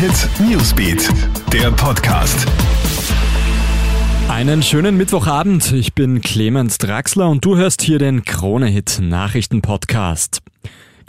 Hit Newsbeat, der Podcast. Einen schönen Mittwochabend. Ich bin Clemens Draxler und du hörst hier den Krone Hit Nachrichten Podcast.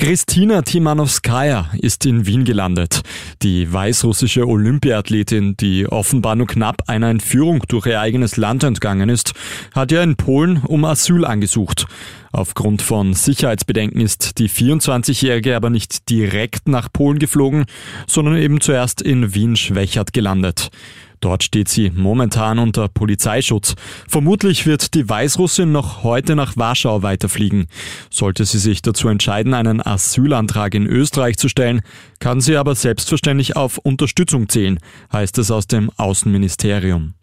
Kristina Timanowskaja ist in Wien gelandet. Die weißrussische Olympiathletin, die offenbar nur knapp einer Entführung durch ihr eigenes Land entgangen ist, hat ja in Polen um Asyl angesucht. Aufgrund von Sicherheitsbedenken ist die 24-Jährige aber nicht direkt nach Polen geflogen, sondern eben zuerst in Wien-Schwächert gelandet. Dort steht sie momentan unter Polizeischutz. Vermutlich wird die Weißrussin noch heute nach Warschau weiterfliegen. Sollte sie sich dazu entscheiden, einen Asylantrag in Österreich zu stellen, kann sie aber selbstverständlich auf Unterstützung zählen, heißt es aus dem Außenministerium.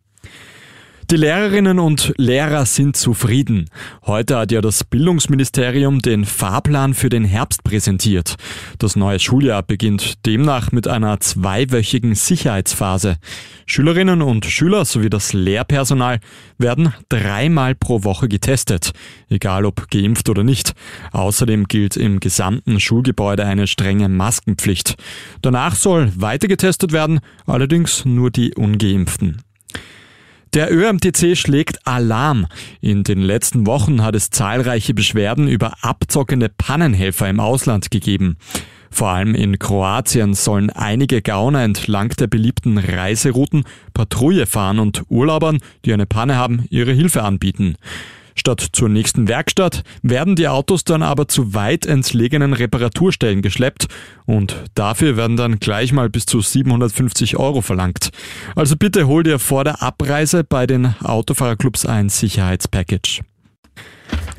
Die Lehrerinnen und Lehrer sind zufrieden. Heute hat ja das Bildungsministerium den Fahrplan für den Herbst präsentiert. Das neue Schuljahr beginnt demnach mit einer zweiwöchigen Sicherheitsphase. Schülerinnen und Schüler sowie das Lehrpersonal werden dreimal pro Woche getestet, egal ob geimpft oder nicht. Außerdem gilt im gesamten Schulgebäude eine strenge Maskenpflicht. Danach soll weiter getestet werden, allerdings nur die ungeimpften. Der ÖMTC schlägt Alarm. In den letzten Wochen hat es zahlreiche Beschwerden über abzockende Pannenhelfer im Ausland gegeben. Vor allem in Kroatien sollen einige Gauner entlang der beliebten Reiserouten Patrouille fahren und Urlaubern, die eine Panne haben, ihre Hilfe anbieten. Statt zur nächsten Werkstatt werden die Autos dann aber zu weit entlegenen Reparaturstellen geschleppt und dafür werden dann gleich mal bis zu 750 Euro verlangt. Also bitte hol dir vor der Abreise bei den Autofahrerclubs ein Sicherheitspackage.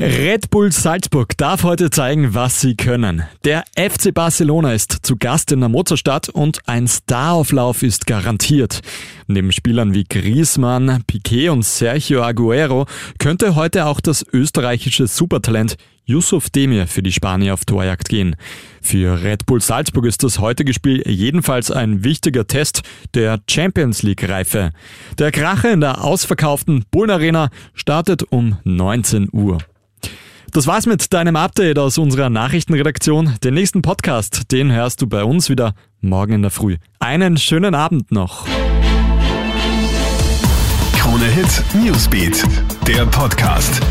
Red Bull Salzburg darf heute zeigen, was sie können. Der FC Barcelona ist zu Gast in der Mozartstadt und ein Starauflauf ist garantiert. Neben Spielern wie Griezmann, Piquet und Sergio Aguero könnte heute auch das österreichische Supertalent Yusuf Demir für die Spanier auf Torjagd gehen. Für Red Bull Salzburg ist das heutige Spiel jedenfalls ein wichtiger Test der Champions League Reife. Der Krache in der ausverkauften Bullen Arena startet um 19 Uhr. Das war's mit deinem Update aus unserer Nachrichtenredaktion. Den nächsten Podcast, den hörst du bei uns wieder morgen in der Früh. Einen schönen Abend noch. Krone Hit Newsbeat, der Podcast.